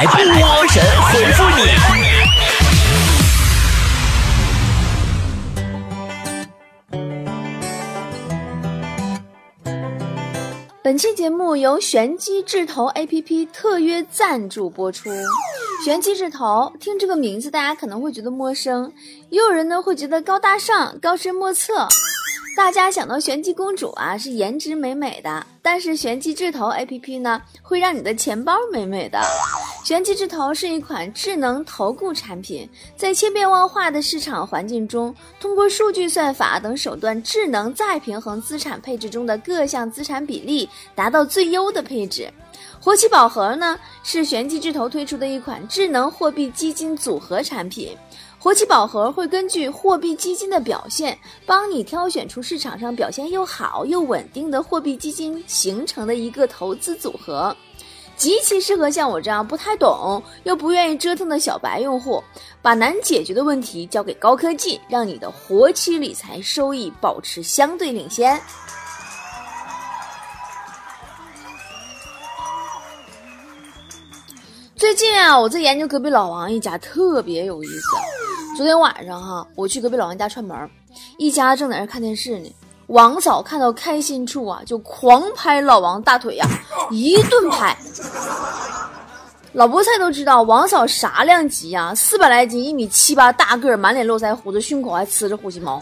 来波神回复你。本期节目由玄机智投 APP 特约赞助播出。玄机智投，听这个名字大家可能会觉得陌生，也有人呢会觉得高大上、高深莫测。大家想到玄机公主啊，是颜值美美的，但是玄机智投 APP 呢，会让你的钱包美美的。玄机智投是一款智能投顾产品，在千变万化的市场环境中，通过数据算法等手段，智能再平衡资产配置中的各项资产比例，达到最优的配置。活期宝盒呢，是玄机智投推出的一款智能货币基金组合产品。活期宝盒会根据货币基金的表现，帮你挑选出市场上表现又好又稳定的货币基金形成的一个投资组合，极其适合像我这样不太懂又不愿意折腾的小白用户，把难解决的问题交给高科技，让你的活期理财收益保持相对领先。最近啊，我在研究隔壁老王一家，特别有意思。昨天晚上哈，我去隔壁老王家串门，一家正在那看电视呢。王嫂看到开心处啊，就狂拍老王大腿呀，一顿拍。老菠菜都知道王嫂啥量级呀？四百来斤，一米七八，大个，满脸络腮胡子，胸口还呲着呼吸毛。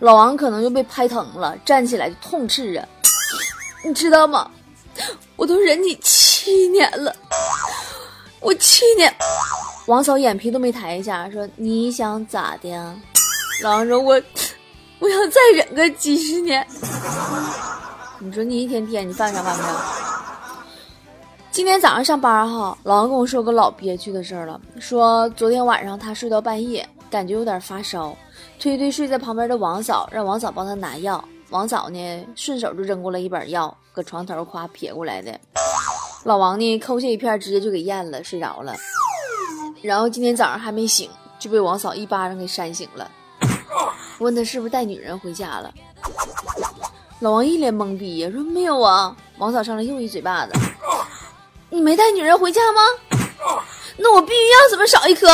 老王可能就被拍疼了，站起来就痛斥啊，你知道吗？我都忍你七年了，我去年。王嫂眼皮都没抬一下，说你想咋的？老王说，我我想再忍个几十年。你说你一天天你犯啥犯不上？今天早上上班哈，老王跟我说个老憋屈的事儿了，说昨天晚上他睡到半夜，感觉有点发烧，推推睡在旁边的王嫂，让王嫂帮他拿药。王嫂呢，顺手就扔过来一本药，搁床头夸撇过来的。老王呢，抠下一片，直接就给咽了，睡着了。然后今天早上还没醒，就被王嫂一巴掌给扇醒了。问他是不是带女人回家了，老王一脸懵逼呀，说没有啊。王嫂上来又一嘴巴子，你没带女人回家吗？那我避孕药怎么少一颗？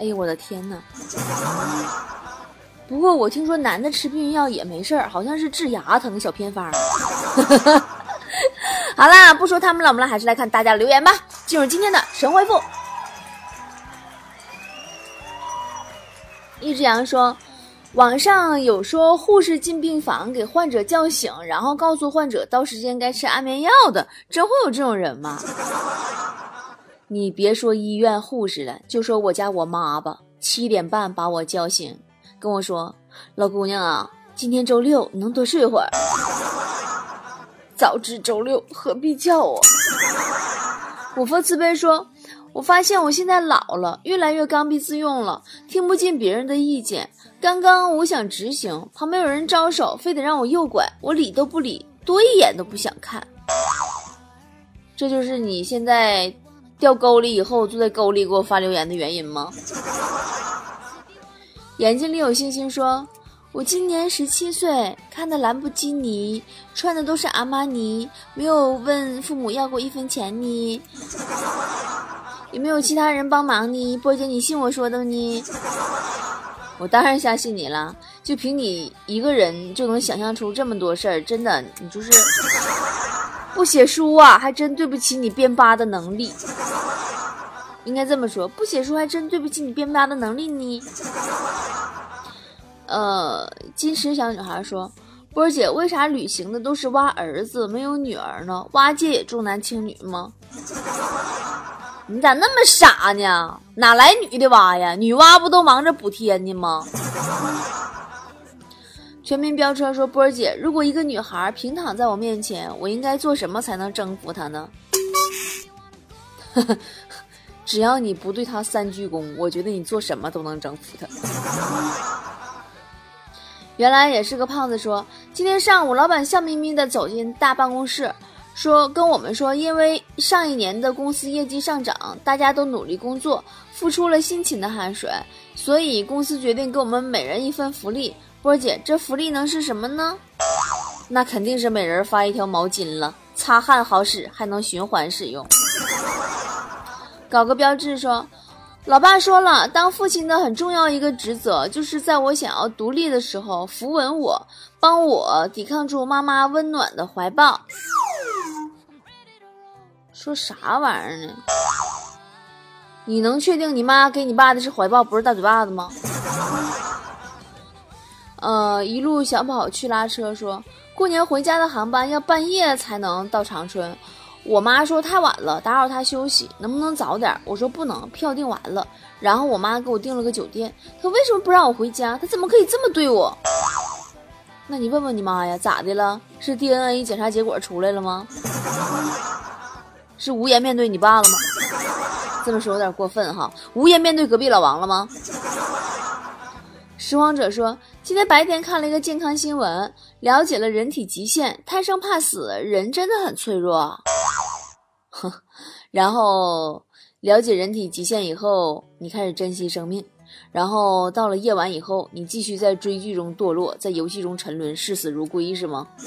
哎呦我的天哪！不过我听说男的吃避孕药也没事儿，好像是治牙疼小偏方。好啦，不说他们了，我们来还是来看大家留言吧。进入今天的神回复。一只羊说，网上有说护士进病房给患者叫醒，然后告诉患者到时间该吃安眠药的，真会有这种人吗？你别说医院护士了，就说我家我妈吧，七点半把我叫醒。跟我说，老姑娘啊，今天周六，能多睡会儿。早知周六何必叫我？我佛慈悲说，我发现我现在老了，越来越刚愎自用了，听不进别人的意见。刚刚我想直行，旁边有人招手，非得让我右拐，我理都不理，多一眼都不想看。这就是你现在掉沟里以后，就在沟里给我发留言的原因吗？眼睛里有星星说：“我今年十七岁，看的兰博基尼，穿的都是阿玛尼，没有问父母要过一分钱呢。有没有其他人帮忙呢？波姐，你信我说的呢？我当然相信你了，就凭你一个人就能想象出这么多事儿，真的，你就是不写书啊，还真对不起你编八的能力。应该这么说，不写书还真对不起你编八的能力呢。”呃，金石小女孩说：“波儿姐，为啥旅行的都是挖儿子，没有女儿呢？挖界也重男轻女吗？你咋那么傻呢？哪来女的挖呀？女娲不都忙着补天呢吗？” 全民飙车说：“波儿姐，如果一个女孩平躺在我面前，我应该做什么才能征服她呢？” 只要你不对她三鞠躬，我觉得你做什么都能征服她。原来也是个胖子说，今天上午老板笑眯眯的走进大办公室，说跟我们说，因为上一年的公司业绩上涨，大家都努力工作，付出了辛勤的汗水，所以公司决定给我们每人一份福利。波姐，这福利能是什么呢？那肯定是每人发一条毛巾了。擦汗好使，还能循环使用。搞个标志说，老爸说了，当父亲的很重要一个职责，就是在我想要独立的时候扶稳我，帮我抵抗住妈妈温暖的怀抱。说啥玩意儿呢？你能确定你妈给你爸的是怀抱，不是大嘴巴子吗？呃，一路小跑去拉车，说过年回家的航班要半夜才能到长春。我妈说太晚了，打扰她休息，能不能早点？我说不能，票订完了。然后我妈给我订了个酒店。她为什么不让我回家？她怎么可以这么对我？那你问问你妈呀，咋的了？是 DNA 检查结果出来了吗？是无颜面对你爸了吗？这么说有点过分哈，无颜面对隔壁老王了吗？拾荒者说，今天白天看了一个健康新闻，了解了人体极限，贪生怕死，人真的很脆弱。哼，然后了解人体极限以后，你开始珍惜生命，然后到了夜晚以后，你继续在追剧中堕落，在游戏中沉沦，视死如归是吗？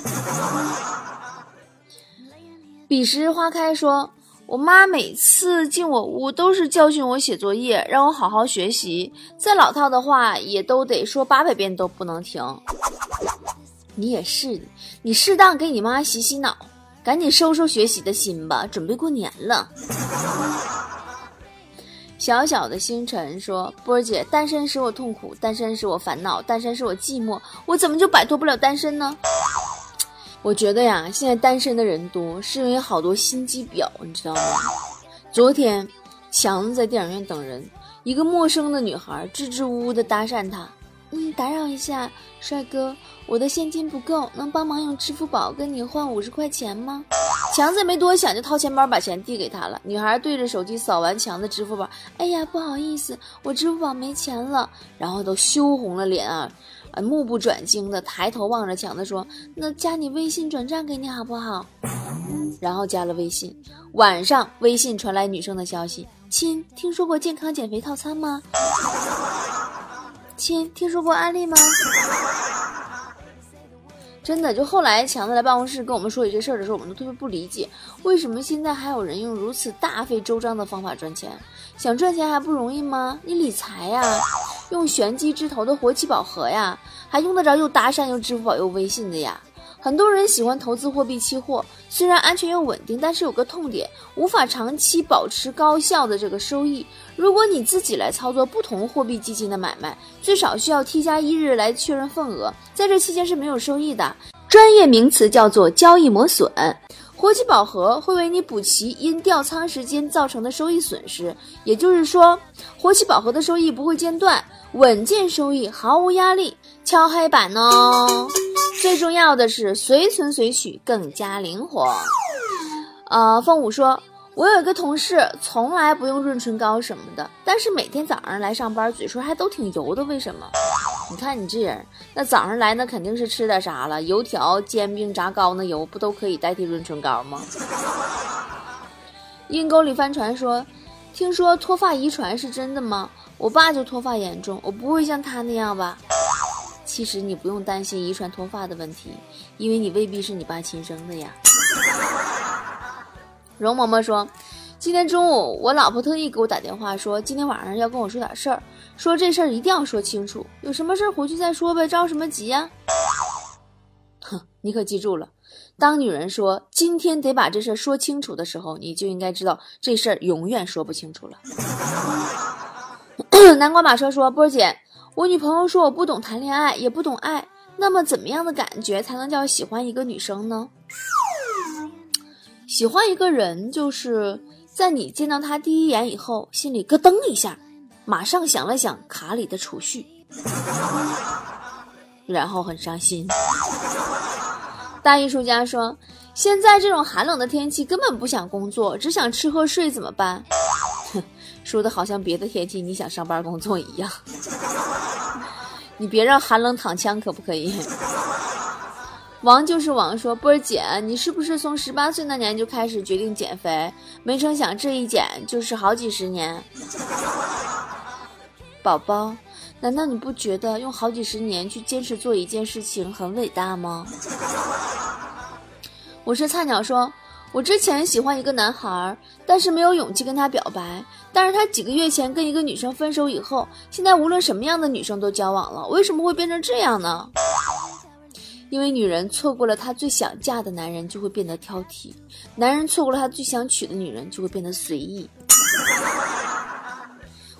彼时花开说。我妈每次进我屋都是教训我写作业，让我好好学习。再老套的话也都得说八百遍都不能停。你也是，你适当给你妈洗洗脑，赶紧收收学习的心吧，准备过年了。小小的星辰说：“波儿姐，单身使我痛苦，单身使我烦恼，单身使我寂寞，我怎么就摆脱不了单身呢？”我觉得呀，现在单身的人多，是因为好多心机婊，你知道吗？昨天，强子在电影院等人，一个陌生的女孩支支吾吾的搭讪他：“嗯，打扰一下，帅哥，我的现金不够，能帮忙用支付宝跟你换五十块钱吗？”强子也没多想，就掏钱包把钱递给他了。女孩对着手机扫完强的支付宝：“哎呀，不好意思，我支付宝没钱了。”然后都羞红了脸啊。目不转睛的抬头望着强子说：“那加你微信转账给你好不好？”然后加了微信。晚上微信传来女生的消息：“亲，听说过健康减肥套餐吗？”“亲，听说过安利吗？”真的，就后来强子来办公室跟我们说起这事儿的时候，我们都特别不理解，为什么现在还有人用如此大费周章的方法赚钱？想赚钱还不容易吗？你理财呀，用玄机之头的活期宝盒呀，还用得着又搭讪又支付宝又微信的呀？很多人喜欢投资货币期货，虽然安全又稳定，但是有个痛点，无法长期保持高效的这个收益。如果你自己来操作不同货币基金的买卖，最少需要 T 加一日来确认份额，在这期间是没有收益的。专业名词叫做交易磨损。活期宝盒会为你补齐因调仓时间造成的收益损失，也就是说，活期宝盒的收益不会间断，稳健收益，毫无压力。敲黑板哦。最重要的是随存随取更加灵活。呃，凤舞说，我有一个同事从来不用润唇膏什么的，但是每天早上来上班嘴唇还都挺油的，为什么？你看你这人，那早上来那肯定是吃点啥了，油条、煎饼、炸糕那油不都可以代替润唇膏吗？阴沟里翻船说，听说脱发遗传是真的吗？我爸就脱发严重，我不会像他那样吧？其实你不用担心遗传脱发的问题，因为你未必是你爸亲生的呀。容嬷嬷说，今天中午我老婆特意给我打电话说，今天晚上要跟我说点事儿，说这事儿一定要说清楚，有什么事儿回去再说呗，着什么急呀？哼，你可记住了，当女人说今天得把这事儿说清楚的时候，你就应该知道这事儿永远说不清楚了。南瓜马车说，波儿姐。我女朋友说我不懂谈恋爱，也不懂爱。那么怎么样的感觉才能叫喜欢一个女生呢？喜欢一个人，就是在你见到他第一眼以后，心里咯噔一下，马上想了想卡里的储蓄，然后很伤心。大艺术家说，现在这种寒冷的天气，根本不想工作，只想吃喝睡，怎么办？哼 说的好像别的天气你想上班工作一样，你别让寒冷躺枪可不可以？王就是王说波儿姐，你是不是从十八岁那年就开始决定减肥？没成想这一减就是好几十年。宝宝，难道你不觉得用好几十年去坚持做一件事情很伟大吗？我是菜鸟说，我之前喜欢一个男孩，但是没有勇气跟他表白。但是他几个月前跟一个女生分手以后，现在无论什么样的女生都交往了。为什么会变成这样呢？因为女人错过了她最想嫁的男人，就会变得挑剔；男人错过了他最想娶的女人，就会变得随意。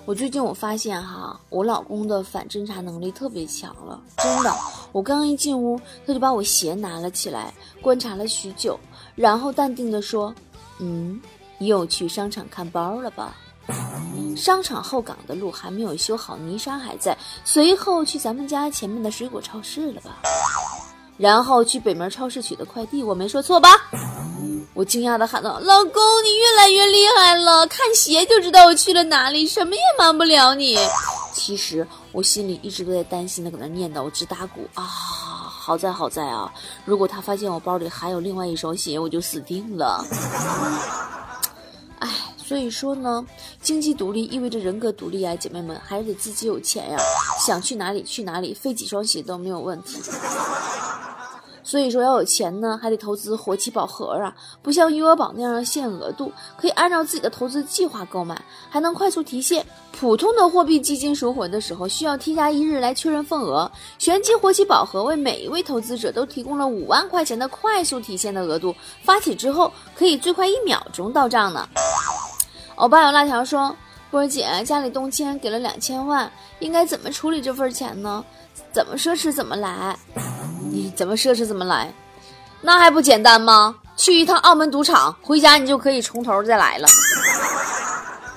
我最近我发现哈，我老公的反侦查能力特别强了，真的。我刚一进屋，他就把我鞋拿了起来，观察了许久，然后淡定地说：“嗯，又去商场看包了吧？商场后岗的路还没有修好，泥沙还在。随后去咱们家前面的水果超市了吧？”然后去北门超市取的快递，我没说错吧？我惊讶的喊道：“老公，你越来越厉害了，看鞋就知道我去了哪里，什么也瞒不了你。”其实我心里一直都在担心的，搁那念叨，我直打鼓啊！好在好在啊，如果他发现我包里还有另外一双鞋，我就死定了。哎，所以说呢，经济独立意味着人格独立啊，姐妹们，还是得自己有钱呀，想去哪里去哪里，费几双鞋都没有问题。所以说要有钱呢，还得投资活期宝盒啊，不像余额宝那样的限额度，可以按照自己的投资计划购买，还能快速提现。普通的货币基金赎回的时候，需要 T 加一日来确认份额。玄机活期宝盒为每一位投资者都提供了五万块钱的快速提现的额度，发起之后可以最快一秒钟到账呢。欧巴有辣条说：“波儿姐，家里动迁给了两千万，应该怎么处理这份钱呢？怎么奢侈怎么来。”你怎么奢侈怎么来，那还不简单吗？去一趟澳门赌场，回家你就可以从头再来了。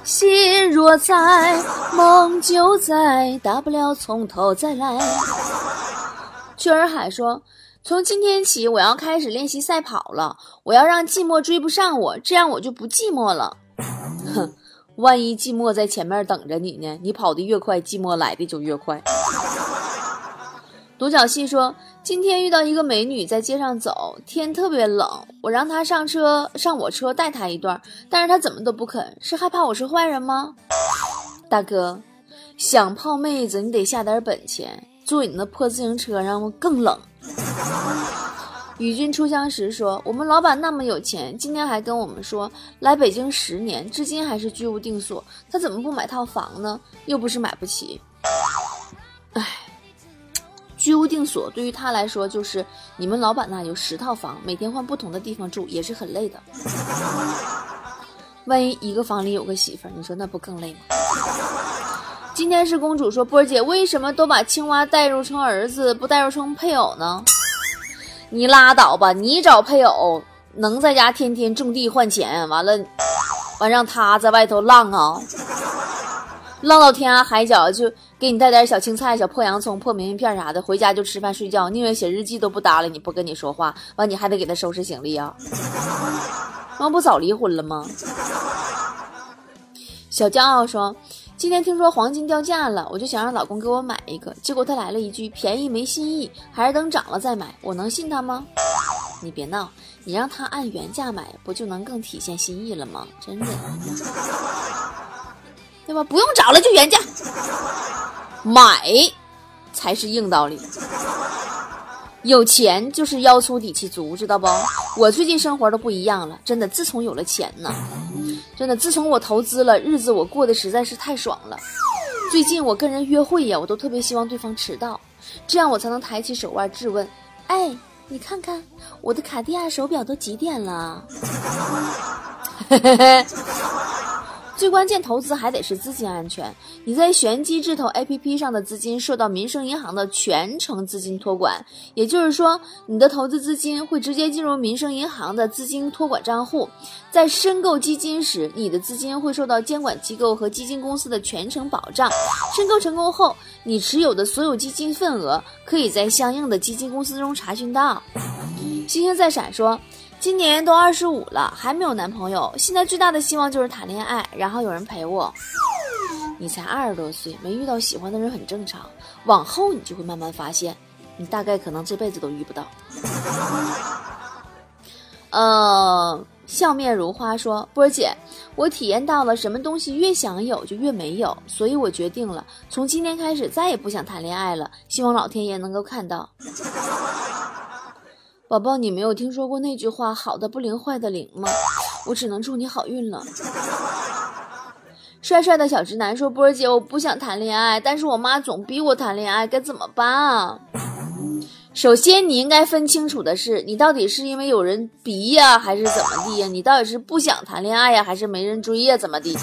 心若在，梦就在，大不了从头再来。雀儿海说：“从今天起，我要开始练习赛跑了。我要让寂寞追不上我，这样我就不寂寞了。”哼，万一寂寞在前面等着你呢？你跑得越快，寂寞来的就越快。独角戏说：“今天遇到一个美女在街上走，天特别冷，我让她上车上我车带她一段，但是她怎么都不肯，是害怕我是坏人吗？大哥，想泡妹子你得下点本钱，坐你那破自行车上更冷。”与君初相识说：“我们老板那么有钱，今天还跟我们说来北京十年，至今还是居无定所，他怎么不买套房呢？又不是买不起。”唉。居无定所对于他来说，就是你们老板那有十套房，每天换不同的地方住，也是很累的。万一一个房里有个媳妇儿，你说那不更累吗？今天是公主说，波儿姐为什么都把青蛙带入成儿子，不带入成配偶呢？你拉倒吧，你找配偶能在家天天种地换钱，完了，完让他在外头浪啊。浪到天涯海角，就给你带点小青菜、小破洋葱、破明信片啥的，回家就吃饭睡觉，宁愿写日记都不搭理你，不跟你说话。完，你还得给他收拾行李啊？那不早离婚了吗？小骄傲说：“今天听说黄金掉价了，我就想让老公给我买一个，结果他来了一句便宜没新意，还是等涨了再买。我能信他吗？你别闹，你让他按原价买，不就能更体现心意了吗？真的。”对吧？不用找了，就原价买，才是硬道理。有钱就是腰粗底气足，知道不？我最近生活都不一样了，真的。自从有了钱呢，真的，自从我投资了，日子我过得实在是太爽了。最近我跟人约会呀，我都特别希望对方迟到，这样我才能抬起手腕质问：哎，你看看我的卡地亚手表都几点了？最关键，投资还得是资金安全。你在玄机智投 APP 上的资金受到民生银行的全程资金托管，也就是说，你的投资资金会直接进入民生银行的资金托管账户。在申购基金时，你的资金会受到监管机构和基金公司的全程保障。申购成功后，你持有的所有基金份额可以在相应的基金公司中查询到。星星在闪说。今年都二十五了，还没有男朋友。现在最大的希望就是谈恋爱，然后有人陪我。你才二十多岁，没遇到喜欢的人很正常。往后你就会慢慢发现，你大概可能这辈子都遇不到。呃，笑面如花说：“波儿姐，我体验到了什么东西越想有就越没有，所以我决定了，从今天开始再也不想谈恋爱了。希望老天爷能够看到。”宝宝，你没有听说过那句话“好的不灵，坏的灵”吗？我只能祝你好运了。帅帅的小直男说：“波儿姐，我不想谈恋爱，但是我妈总逼我谈恋爱，该怎么办啊？”首先，你应该分清楚的是，你到底是因为有人逼呀，还是怎么地呀？你到底是不想谈恋爱呀，还是没人追呀？怎么地？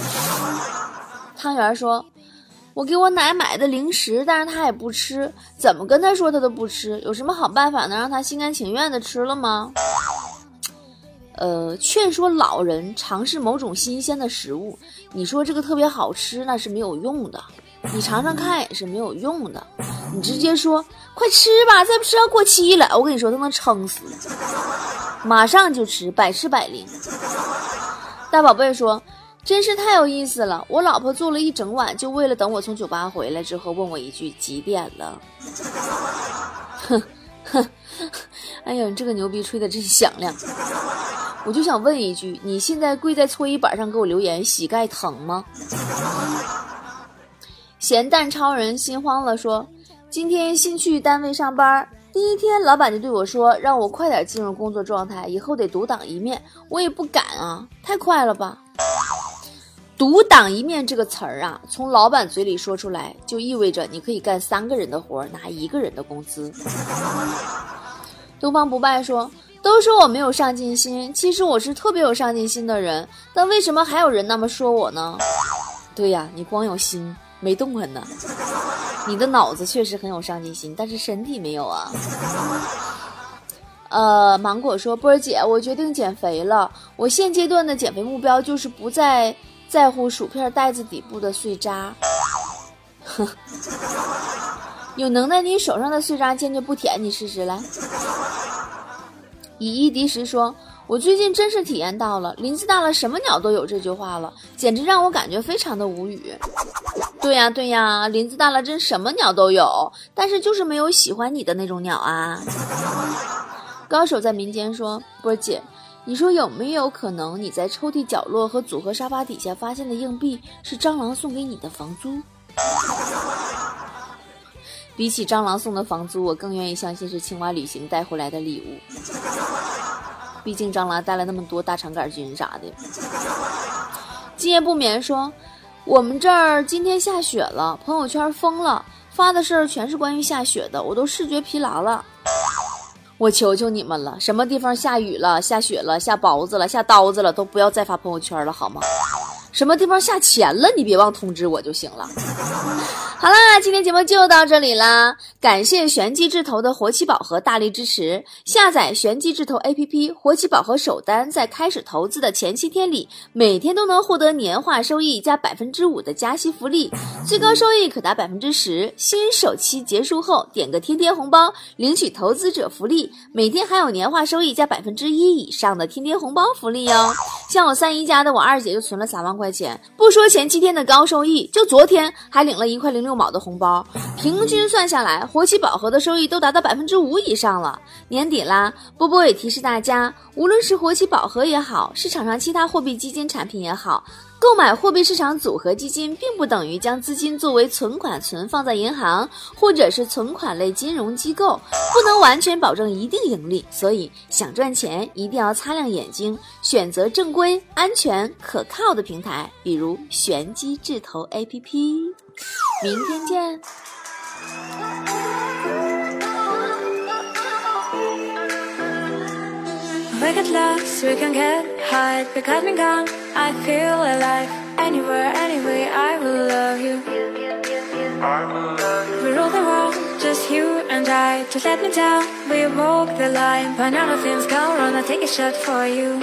汤圆说：“我给我奶买的零食，但是他也不吃，怎么跟他说他都不吃，有什么好办法能让他心甘情愿的吃了吗？”呃，劝说老人尝试某种新鲜的食物，你说这个特别好吃，那是没有用的。你尝尝看也是没有用的，你直接说快吃吧，再不吃要过期了。我跟你说，都能撑死，马上就吃，百吃百灵。大宝贝说，真是太有意思了。我老婆做了一整晚，就为了等我从酒吧回来之后问我一句几点了。哼哼，哎呀，你这个牛逼吹的真响亮。我就想问一句，你现在跪在搓衣板上给我留言，膝盖疼吗？咸蛋超人心慌了，说：“今天新去单位上班，第一天老板就对我说，让我快点进入工作状态，以后得独当一面。我也不敢啊，太快了吧！独挡一面这个词儿啊，从老板嘴里说出来，就意味着你可以干三个人的活儿，拿一个人的工资。”东方不败说：“都说我没有上进心，其实我是特别有上进心的人，但为什么还有人那么说我呢？对呀，你光有心。”没动弹呢，你的脑子确实很有上进心，但是身体没有啊。呃，芒果说：“波儿姐，我决定减肥了。我现阶段的减肥目标就是不再在乎薯片袋子底部的碎渣。哼，有能耐你手上的碎渣坚决不舔，你试试来。”以一敌十说。我最近真是体验到了“林子大了，什么鸟都有”这句话了，简直让我感觉非常的无语。对呀对呀，林子大了，真什么鸟都有，但是就是没有喜欢你的那种鸟啊。高手在民间说：“波姐，你说有没有可能你在抽屉角落和组合沙发底下发现的硬币是蟑螂送给你的房租？”比起蟑螂送的房租，我更愿意相信是青蛙旅行带回来的礼物。毕竟蟑螂带了那么多大肠杆菌啥的。今夜不眠说，我们这儿今天下雪了，朋友圈疯了，发的事儿全是关于下雪的，我都视觉疲劳了。我求求你们了，什么地方下雨了、下雪了、下雹子了、下刀子了，都不要再发朋友圈了，好吗？什么地方下钱了，你别忘通知我就行了。好啦，今天节目就到这里啦！感谢玄机智投的活期宝盒大力支持。下载玄机智投 APP，活期宝盒首单在开始投资的前七天里，每天都能获得年化收益加百分之五的加息福利，最高收益可达百分之十。新手期结束后，点个天天红包，领取投资者福利，每天还有年化收益加百分之一以上的天天红包福利哟！像我三姨家的我二姐就存了三万块钱，不说前七天的高收益，就昨天还领了一块零六毛的红包，平均算下来，活期宝盒的收益都达到百分之五以上了。年底啦，波波也提示大家，无论是活期宝盒也好，市场上其他货币基金产品也好。购买货币市场组合基金，并不等于将资金作为存款存放在银行或者是存款类金融机构，不能完全保证一定盈利。所以，想赚钱一定要擦亮眼睛，选择正规、安全、可靠的平台，比如玄机智投 APP。明天见。We get lost, we can get high. Pick up and come, I feel alive. Anywhere, anyway, I will love you. We rule the world, just you and I. Just let me down, we walk the line. But none of things go wrong, I'll take a shot for you.